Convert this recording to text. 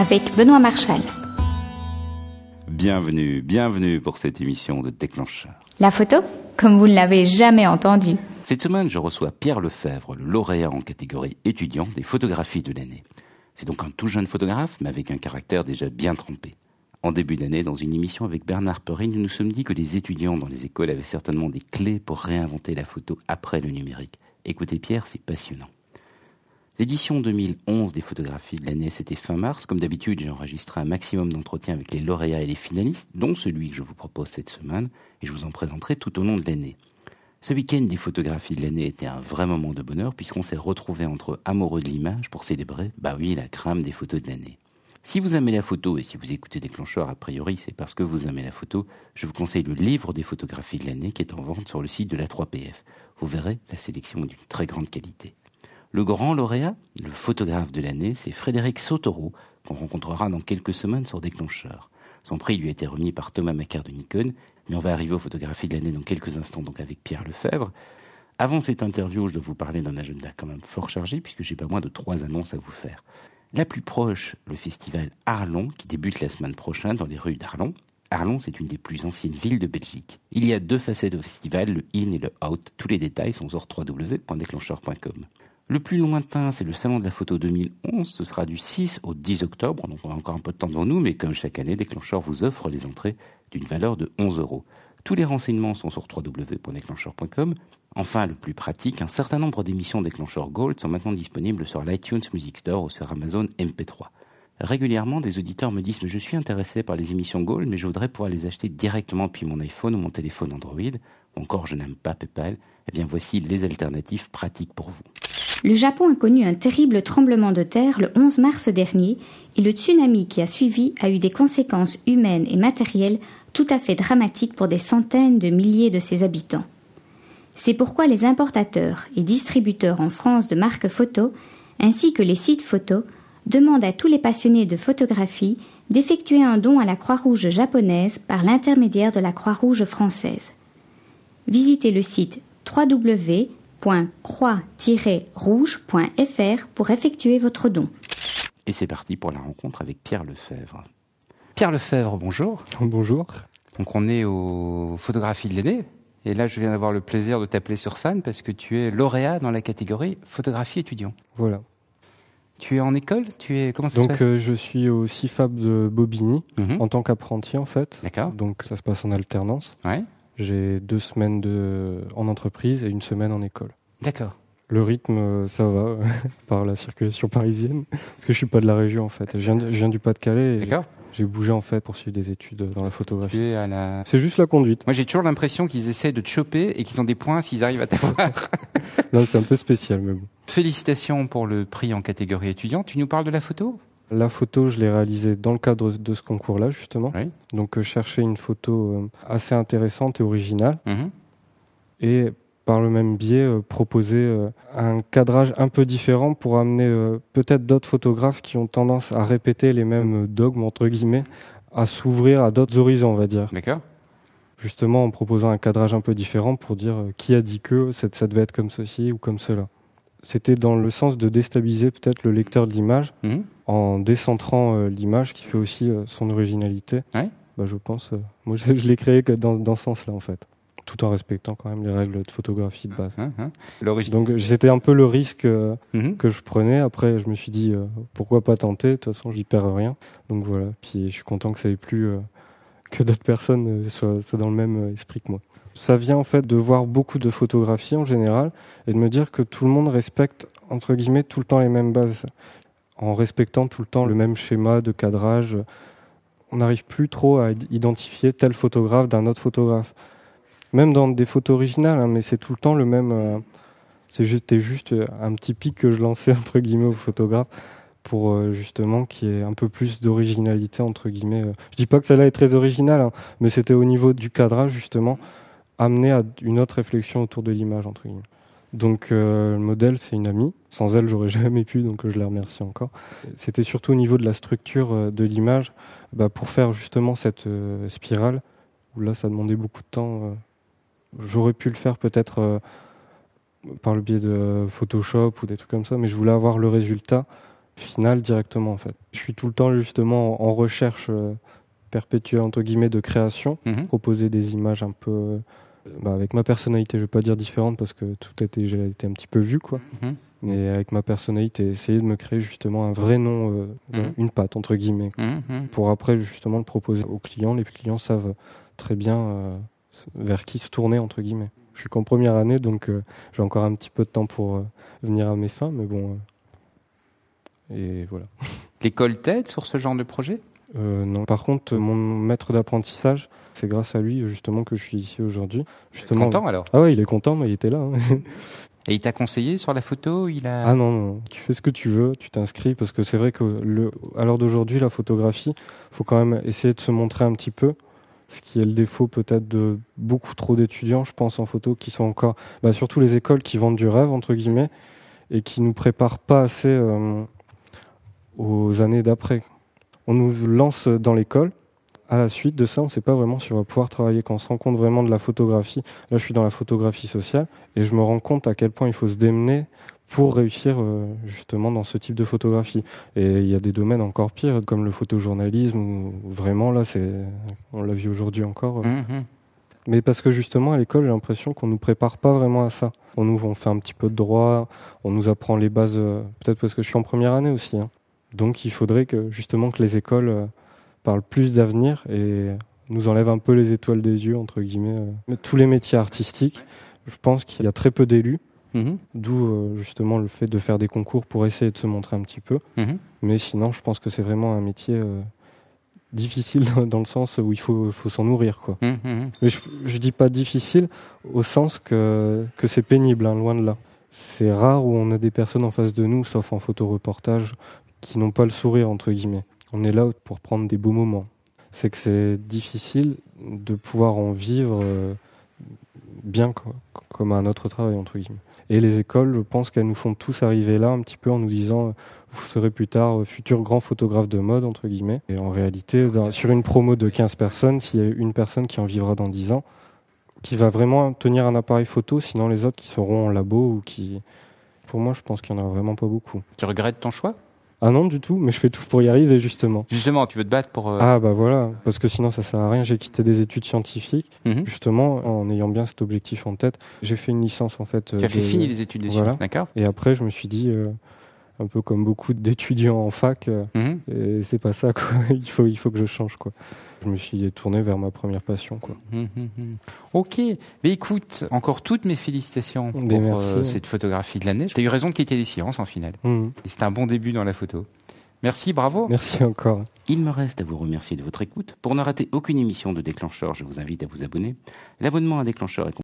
avec Benoît Marchal. Bienvenue, bienvenue pour cette émission de Déclencheur. La photo Comme vous ne l'avez jamais entendu. Cette semaine, je reçois Pierre Lefebvre, le lauréat en catégorie étudiant des photographies de l'année. C'est donc un tout jeune photographe, mais avec un caractère déjà bien trempé. En début d'année, dans une émission avec Bernard Perrine, nous nous sommes dit que les étudiants dans les écoles avaient certainement des clés pour réinventer la photo après le numérique. Écoutez Pierre, c'est passionnant. L'édition 2011 des photographies de l'année, c'était fin mars. Comme d'habitude, j'ai enregistré un maximum d'entretiens avec les lauréats et les finalistes, dont celui que je vous propose cette semaine, et je vous en présenterai tout au long de l'année. Ce week-end des photographies de l'année était un vrai moment de bonheur puisqu'on s'est retrouvés entre amoureux de l'image pour célébrer, bah oui, la crème des photos de l'année. Si vous aimez la photo et si vous écoutez Déclencheur, a priori, c'est parce que vous aimez la photo, je vous conseille le livre des photographies de l'année qui est en vente sur le site de la 3PF. Vous verrez, la sélection est d'une très grande qualité. Le grand lauréat, le photographe de l'année, c'est Frédéric Sotoro, qu'on rencontrera dans quelques semaines sur Déclencheur. Son prix lui a été remis par Thomas Macar de Nikon, mais on va arriver aux photographies de l'année dans quelques instants, donc avec Pierre Lefebvre. Avant cette interview, je dois vous parler d'un agenda quand même fort chargé, puisque j'ai pas moins de trois annonces à vous faire. La plus proche, le festival Arlon, qui débute la semaine prochaine dans les rues d'Arlon. Arlon, c'est une des plus anciennes villes de Belgique. Il y a deux facettes au festival, le in et le out. Tous les détails sont sur www.déclencheur.com. Le plus lointain, c'est le Salon de la photo 2011. Ce sera du 6 au 10 octobre, donc on a encore un peu de temps devant nous, mais comme chaque année, Déclencheur vous offre les entrées d'une valeur de 11 euros. Tous les renseignements sont sur www.déclencheur.com. Enfin, le plus pratique, un certain nombre d'émissions déclencheurs Gold sont maintenant disponibles sur l'iTunes Music Store ou sur Amazon MP3. Régulièrement, des auditeurs me disent je suis intéressé par les émissions Gold, mais je voudrais pouvoir les acheter directement depuis mon iPhone ou mon téléphone Android. Encore, je n'aime pas PayPal. Eh bien, voici les alternatives pratiques pour vous. Le Japon a connu un terrible tremblement de terre le 11 mars dernier et le tsunami qui a suivi a eu des conséquences humaines et matérielles tout à fait dramatiques pour des centaines de milliers de ses habitants. C'est pourquoi les importateurs et distributeurs en France de marques photo, ainsi que les sites photo, demandent à tous les passionnés de photographie d'effectuer un don à la Croix-Rouge japonaise par l'intermédiaire de la Croix-Rouge française. Visitez le site www.croix-rouge.fr pour effectuer votre don. Et c'est parti pour la rencontre avec Pierre Lefebvre. Pierre Lefebvre, bonjour. Bonjour. Donc on est aux photographies de l'année. Et là, je viens d'avoir le plaisir de t'appeler sur scène parce que tu es lauréat dans la catégorie photographie étudiant. Voilà. Tu es en école? Tu es comment ça Donc se passe? euh, je suis au CIFAB de Bobigny Mhm. en tant qu'apprenti en fait. D'accord. Donc ça se passe en alternance. Ouais. J'ai deux semaines de... en entreprise et une semaine en école. D'accord. Le rythme, euh, ça va par la circulation parisienne parce que je suis pas de la région en fait. Je viens, de- je viens du Pas-de-Calais. D'accord. J'ai bougé en fait pour suivre des études dans la photographie. la. C'est juste la conduite. Moi, j'ai toujours l'impression qu'ils essaient de te choper et qu'ils ont des points s'ils arrivent à t'avoir. Là, c'est un peu spécial mais bon. Félicitations pour le prix en catégorie étudiant. Tu nous parles de la photo? La photo, je l'ai réalisée dans le cadre de ce concours-là justement. Oui. Donc euh, chercher une photo euh, assez intéressante et originale. Mhm. et par le même biais euh, proposer un cadrage un peu différent pour amener peut-être d'autres photographes qui ont tendance à répéter les mêmes dogmes entre guillemets à s'ouvrir à d'autres horizons on va dire D'accord. justement en proposant un cadrage un peu différent pour dire qui a dit que ça, ça devait être comme ceci ou comme cela c'était dans le sens de déstabiliser peut-être le lecteur de l'image Mhm. En décentrant euh, l'image qui fait aussi euh, son originalité Ouais. bah, je pense euh, moi je, je l'ai créé que dans, dans ce sens là en fait tout en respectant quand même les règles de photographie de base Hein, hein. L'origine. donc c'était un peu le risque Mhm. que je prenais. Après, je me suis dit pourquoi pas tenter? De toute façon, j'y perds rien. Donc voilà. Puis je suis content que ça ait plu, que d'autres personnes soient, soient dans le même esprit que moi. Ça vient en fait de voir beaucoup de photographies en général et de me dire que tout le monde respecte entre guillemets tout le temps les mêmes bases, en respectant tout le temps le même schéma de cadrage. On n'arrive plus trop à id- identifier tel photographe d'un autre photographe. Même dans des photos originales, hein, mais c'est tout le temps le même. euh, C'était juste euh, un petit pic que je lançais entre guillemets aux photographes pour euh, justement qu'il y ait un peu plus d'originalité entre guillemets. Je dis pas que celle-là est très originale, hein, mais c'était au niveau du cadrage justement amener à une autre réflexion autour de l'image entre guillemets. Donc euh, le modèle c'est une amie. Sans elle j'aurais jamais pu, donc euh, je la remercie encore. C'était surtout au niveau de la structure euh, de l'image, bah, pour faire justement cette euh, spirale où là ça demandait beaucoup de temps. J'aurais pu le faire peut-être euh, par le biais de Photoshop ou des trucs comme ça, mais je voulais avoir le résultat finale directement en fait. Je suis tout le temps justement en recherche perpétuelle entre guillemets de création, Mhm. proposer des images un peu bah, avec ma personnalité, je vais pas dire différente parce que tout a été, j'ai été un petit peu vu quoi. Mhm. Mais avec ma personnalité, essayer de me créer justement un vrai nom, euh, Mhm. une patte entre guillemets, Mhm, pour après justement le proposer aux clients. Les clients savent très bien euh, vers qui se tourner entre guillemets. Je suis qu'en première année, donc euh, j'ai encore un petit peu de temps pour euh, venir à mes fins, mais bon. euh, et voilà. L'école t'aide sur ce genre de projet? Euh, non. Par contre, mon maître d'apprentissage, c'est grâce à lui justement que je suis ici aujourd'hui. Justement. Content alors? Ah ouais, il est content, mais il était là. hein. Et il t'a conseillé sur la photo? Il a. Ah non, non, tu fais ce que tu veux, tu t'inscris parce que c'est vrai que le, à l'heure d'aujourd'hui, la photographie, faut quand même essayer de se montrer un petit peu, ce qui est le défaut peut-être de beaucoup trop d'étudiants, je pense, en photo, qui sont encore, bah, surtout les écoles qui vendent du rêve entre guillemets et qui nous préparent pas assez euh, aux années d'après. On nous lance dans l'école. À la suite de ça, on ne sait pas vraiment si on va pouvoir travailler. Quand on se rend compte vraiment de la photographie, là je suis dans la photographie sociale, et je me rends compte à quel point il faut se démener pour réussir euh, justement dans ce type de photographie. Et il y a des domaines encore pires, comme le photojournalisme, où vraiment là, c'est, on l'a vu aujourd'hui encore. euh. Mhm. Mais parce que justement à l'école, j'ai l'impression qu'on nous prépare pas vraiment à ça. On nous on fait un petit peu de droit, on nous apprend les bases, euh, peut-être parce que je suis en première année aussi. hein. Donc il faudrait que justement que les écoles parlent plus d'avenir et nous enlèvent un peu les étoiles des yeux entre guillemets. euh. Mais Tous les métiers artistiques, je pense qu'il y a très peu d'élus. Mhm. D'où euh, justement le fait de faire des concours pour essayer de se montrer un petit peu. Mhm. Mais sinon, je pense que c'est vraiment un métier euh, difficile dans le sens où il faut, faut s'en nourrir. Quoi. Mhm. Mais je, je dis pas difficile au sens que, que c'est pénible, hein, loin de là. C'est rare où on a des personnes en face de nous, sauf en photoreportage, qui n'ont pas le sourire, entre guillemets. On est là pour prendre des beaux moments. C'est que c'est difficile de pouvoir en vivre euh, bien co- comme un autre travail, entre guillemets. Et les écoles, je pense qu'elles nous font tous arriver là un petit peu en nous disant euh, vous serez plus tard euh, futur grand photographe de mode, entre guillemets. Et en réalité, sur une promo de 15 personnes, s'il y a une personne qui en vivra dans 10 ans, qui va vraiment tenir un appareil photo, sinon les autres qui seront en labo ou qui... Pour moi, je pense qu'il n'y en a vraiment pas beaucoup. Tu regrettes ton choix? Ah non, du tout, mais je fais tout pour y arriver, justement. Justement, tu veux te battre pour. euh, Ah bah voilà, parce que sinon ça sert à rien. J'ai quitté des études scientifiques, mhm. justement, en ayant bien cet objectif en tête. J'ai fait une licence, en fait. Tu as fait de- fini les études des Voilà. d'accord Et après, je me suis dit, euh, un peu comme beaucoup d'étudiants en fac, Mhm. et c'est pas ça, quoi. il, faut, il faut que je change, quoi. Je me suis tourné vers ma première passion, quoi. Mhm, mhm. Ok, mais écoute, encore toutes mes félicitations pour Mais merci. euh, cette photographie de l'année. Tu as eu raison de quitter les sciences en finale. Mhm. Et c'était un bon début dans la photo. Merci, bravo. Merci encore. Il me reste à vous remercier de votre écoute. Pour ne rater aucune émission de Déclencheur, je vous invite à vous abonner. L'abonnement à Déclencheur est